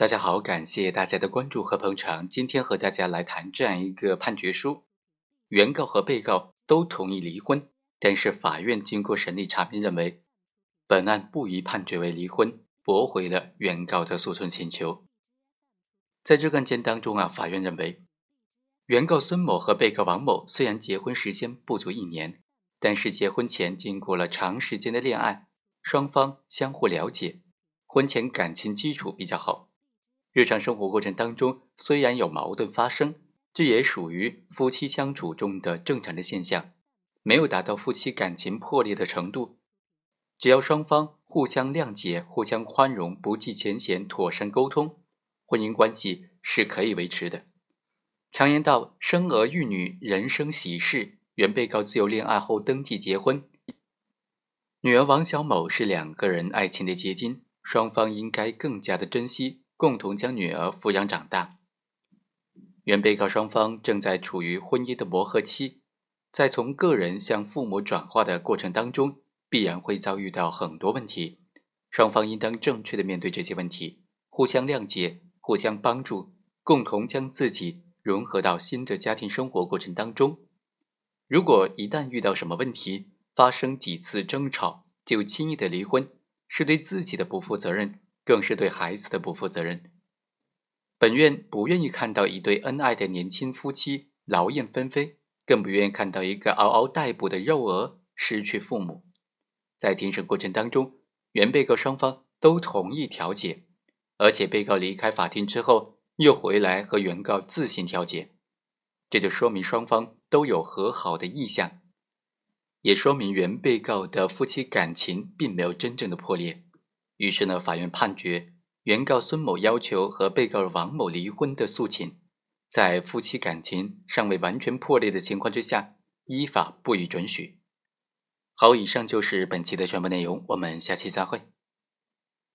大家好，感谢大家的关注和捧场。今天和大家来谈这样一个判决书：原告和被告都同意离婚，但是法院经过审理查明认为，本案不宜判决为离婚，驳回了原告的诉讼请求。在这个案件当中啊，法院认为，原告孙某和被告王某虽然结婚时间不足一年，但是结婚前经过了长时间的恋爱，双方相互了解，婚前感情基础比较好。日常生活过程当中，虽然有矛盾发生，这也属于夫妻相处中的正常的现象，没有达到夫妻感情破裂的程度。只要双方互相谅解、互相宽容、不计前嫌、妥善沟通，婚姻关系是可以维持的。常言道：“生儿育女，人生喜事。”原被告自由恋爱后登记结婚，女儿王小某是两个人爱情的结晶，双方应该更加的珍惜。共同将女儿抚养长大。原被告双方正在处于婚姻的磨合期，在从个人向父母转化的过程当中，必然会遭遇到很多问题。双方应当正确的面对这些问题，互相谅解，互相帮助，共同将自己融合到新的家庭生活过程当中。如果一旦遇到什么问题，发生几次争吵就轻易的离婚，是对自己的不负责任。更是对孩子的不负责任。本院不愿意看到一对恩爱的年轻夫妻劳燕分飞，更不愿意看到一个嗷嗷待哺的幼儿失去父母。在庭审过程当中，原被告双方都同意调解，而且被告离开法庭之后又回来和原告自行调解，这就说明双方都有和好的意向，也说明原被告的夫妻感情并没有真正的破裂。于是呢，法院判决原告孙某要求和被告王某离婚的诉请，在夫妻感情尚未完全破裂的情况之下，依法不予准许。好，以上就是本期的全部内容，我们下期再会。